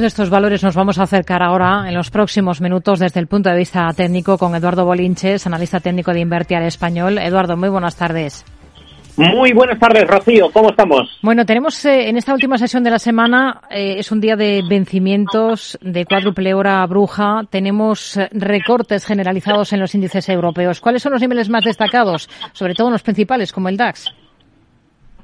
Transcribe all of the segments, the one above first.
de estos valores nos vamos a acercar ahora en los próximos minutos desde el punto de vista técnico con Eduardo Bolinches, analista técnico de Invertir Español. Eduardo, muy buenas tardes. Muy buenas tardes, Rocío. ¿Cómo estamos? Bueno, tenemos eh, en esta última sesión de la semana, eh, es un día de vencimientos de cuádruple hora bruja. Tenemos eh, recortes generalizados en los índices europeos. ¿Cuáles son los niveles más destacados? Sobre todo en los principales, como el DAX.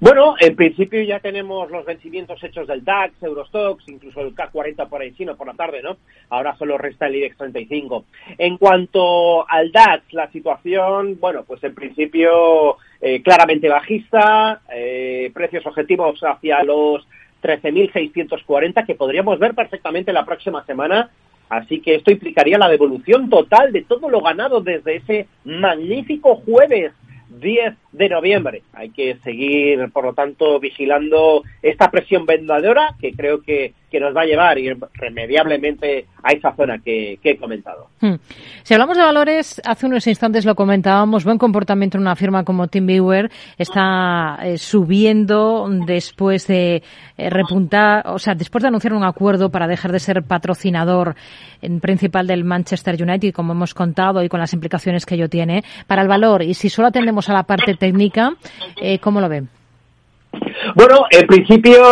Bueno, en principio ya tenemos los vencimientos hechos del DAX, Eurostox, incluso el K40 por ahí, sino por la tarde, ¿no? Ahora solo resta el IBEX 35. En cuanto al DAX, la situación, bueno, pues en principio eh, claramente bajista, eh, precios objetivos hacia los 13.640 que podríamos ver perfectamente la próxima semana. Así que esto implicaría la devolución total de todo lo ganado desde ese magnífico jueves 10 de noviembre. Hay que seguir, por lo tanto, vigilando esta presión vendedora que creo que, que nos va a llevar irremediablemente a esa zona que, he comentado. Hmm. Si hablamos de valores, hace unos instantes lo comentábamos, buen comportamiento en una firma como TeamViewer está eh, subiendo después de eh, repuntar, o sea, después de anunciar un acuerdo para dejar de ser patrocinador en principal del Manchester United, como hemos contado y con las implicaciones que ello tiene para el valor. Y si solo atendemos a la parte eh, ¿cómo lo ven? Bueno, en principio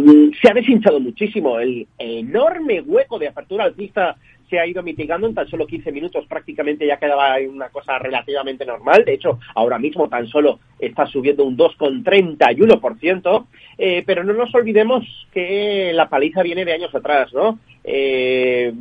mm, se ha deshinchado muchísimo. El enorme hueco de apertura alcista se ha ido mitigando en tan solo 15 minutos. Prácticamente ya quedaba una cosa relativamente normal. De hecho, ahora mismo tan solo está subiendo un 2,31%. Eh, pero no nos olvidemos que la paliza viene de años atrás, ¿no? Eh,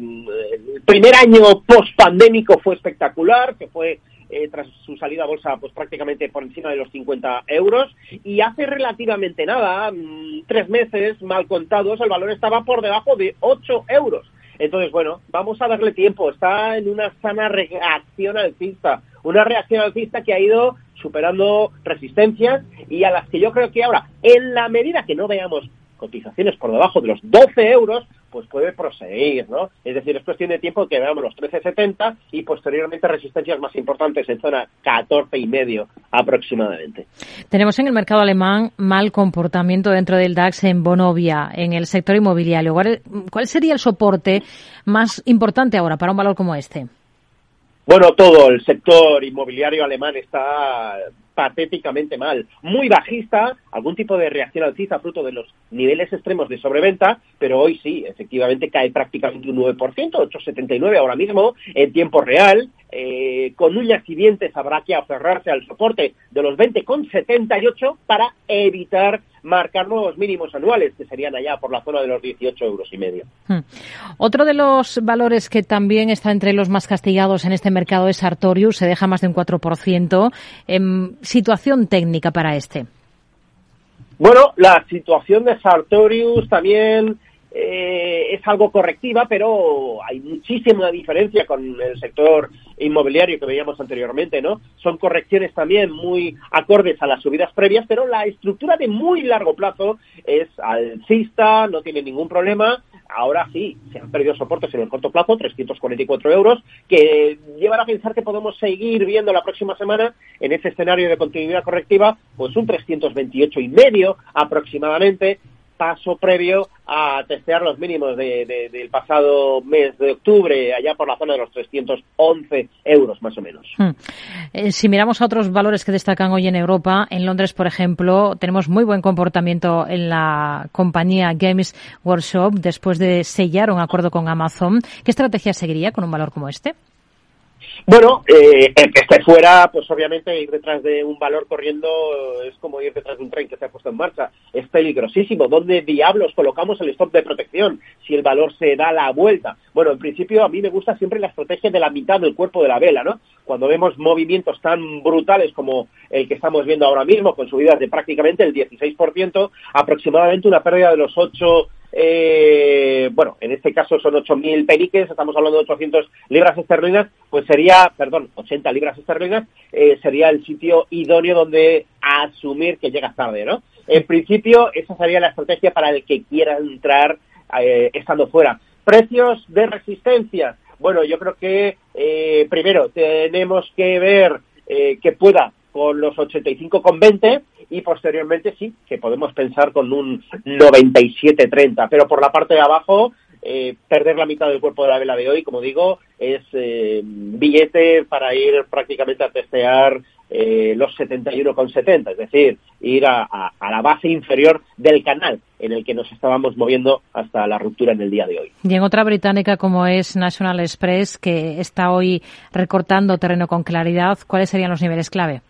el primer año post-pandémico fue espectacular, que fue eh, tras su salida a bolsa pues prácticamente por encima de los 50 euros y hace relativamente nada, mm, tres meses mal contados, el valor estaba por debajo de 8 euros. Entonces, bueno, vamos a darle tiempo. Está en una sana reacción alcista. Una reacción alcista que ha ido superando resistencias y a las que yo creo que ahora, en la medida que no veamos cotizaciones por debajo de los 12 euros, pues puede proseguir, ¿no? Es decir, es cuestión de tiempo que veamos los 13.70 y posteriormente resistencias más importantes en zona 14 y medio aproximadamente. Tenemos en el mercado alemán mal comportamiento dentro del DAX en Bonovia, en el sector inmobiliario. ¿Cuál sería el soporte más importante ahora para un valor como este? Bueno, todo el sector inmobiliario alemán está patéticamente mal, muy bajista, algún tipo de reacción alcista fruto de los niveles extremos de sobreventa, pero hoy sí, efectivamente cae prácticamente un 9%, 8,79 ahora mismo, en tiempo real, eh, con uñas y dientes habrá que aferrarse al soporte de los 20,78 para evitar marcar nuevos mínimos anuales, que serían allá por la zona de los 18 euros y medio. Hmm. Otro de los valores que también está entre los más castigados en este mercado es Artorius, se deja más de un 4%. En situación técnica para este. Bueno, la situación de Sartorius también eh, es algo correctiva, pero hay muchísima diferencia con el sector inmobiliario que veíamos anteriormente, ¿no? Son correcciones también muy acordes a las subidas previas, pero la estructura de muy largo plazo es alcista, no tiene ningún problema. Ahora sí, se han perdido soportes en el corto plazo, 344 euros, que llevan a pensar que podemos seguir viendo la próxima semana en ese escenario de continuidad correctiva, pues un 328 y medio aproximadamente, paso previo a testear los mínimos del pasado mes de octubre, allá por la zona de los 311 euros más o menos. Hmm. Eh, si miramos a otros valores que destacan hoy en Europa, en Londres, por ejemplo, tenemos muy buen comportamiento en la compañía Games Workshop después de sellar un acuerdo con Amazon. ¿Qué estrategia seguiría con un valor como este? Bueno, eh, el que esté fuera, pues obviamente ir detrás de un valor corriendo es como ir detrás de un tren que se ha puesto en marcha. Es peligrosísimo. ¿Dónde diablos colocamos el stop de protección si el valor se da la vuelta? Bueno, en principio a mí me gusta siempre la estrategia de la mitad del cuerpo de la vela, ¿no? Cuando vemos movimientos tan brutales como el que estamos viendo ahora mismo, con subidas de prácticamente el 16%, aproximadamente una pérdida de los 8 eh, bueno, en este caso son 8.000 peniques, estamos hablando de 800 libras esterlinas, pues sería, perdón, 80 libras esterlinas, eh, sería el sitio idóneo donde asumir que llegas tarde, ¿no? En principio, esa sería la estrategia para el que quiera entrar eh, estando fuera. Precios de resistencia. Bueno, yo creo que primero tenemos que ver que pueda con los 85,20 y posteriormente sí, que podemos pensar con un 97-30, pero por la parte de abajo eh, perder la mitad del cuerpo de la vela de hoy, como digo, es eh, billete para ir prácticamente a testear eh, los 71,70, es decir, ir a, a, la base inferior del canal en el que nos estábamos moviendo hasta la ruptura en el día de hoy. Y en otra británica como es National Express, que está hoy recortando terreno con claridad, ¿cuáles serían los niveles clave?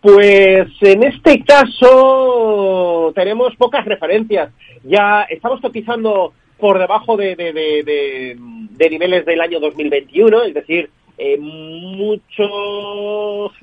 Pues en este caso tenemos pocas referencias. Ya estamos cotizando por debajo de, de, de, niveles del año 2021, es decir, eh, muchos,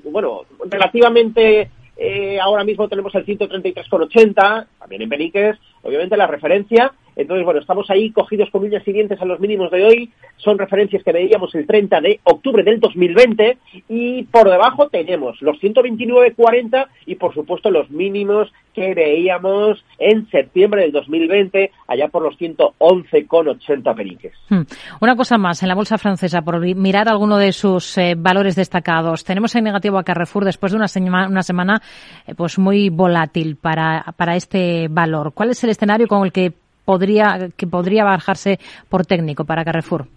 bueno, relativamente eh, ahora mismo tenemos el 133,80, también en Beniques, obviamente la referencia. Entonces, bueno, estamos ahí cogidos con uñas y dientes a los mínimos de hoy. Son referencias que veíamos el 30 de octubre del 2020 y por debajo tenemos los 129,40 y por supuesto los mínimos que veíamos en septiembre del 2020 allá por los 111,80 peniques. Hmm. Una cosa más, en la bolsa francesa, por mirar alguno de sus eh, valores destacados, tenemos en negativo a Carrefour después de una, una semana eh, pues muy volátil para, para este valor. ¿Cuál es el escenario con el que podría, que podría bajarse por técnico para Carrefour?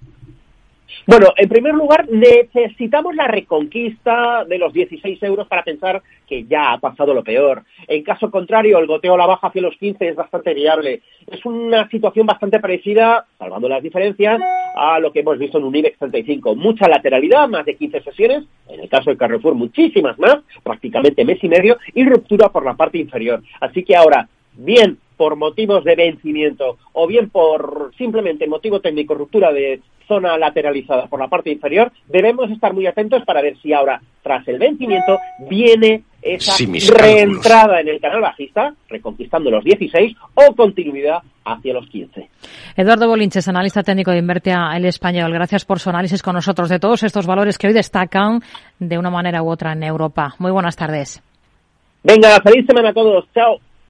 Bueno, en primer lugar, necesitamos la reconquista de los 16 euros para pensar que ya ha pasado lo peor. En caso contrario, el goteo a la baja hacia los 15 es bastante viable. Es una situación bastante parecida, salvando las diferencias, a lo que hemos visto en un IBEX 35. Mucha lateralidad, más de 15 sesiones, en el caso de Carrefour muchísimas más, prácticamente mes y medio, y ruptura por la parte inferior. Así que ahora, bien por motivos de vencimiento o bien por simplemente motivo técnico, ruptura de zona lateralizada por la parte inferior, debemos estar muy atentos para ver si ahora, tras el vencimiento, viene esa reentrada en el canal bajista, reconquistando los 16, o continuidad hacia los 15. Eduardo Bolinches, analista técnico de Invertia El Español. Gracias por su análisis con nosotros de todos estos valores que hoy destacan de una manera u otra en Europa. Muy buenas tardes. Venga, feliz semana a todos. Chao.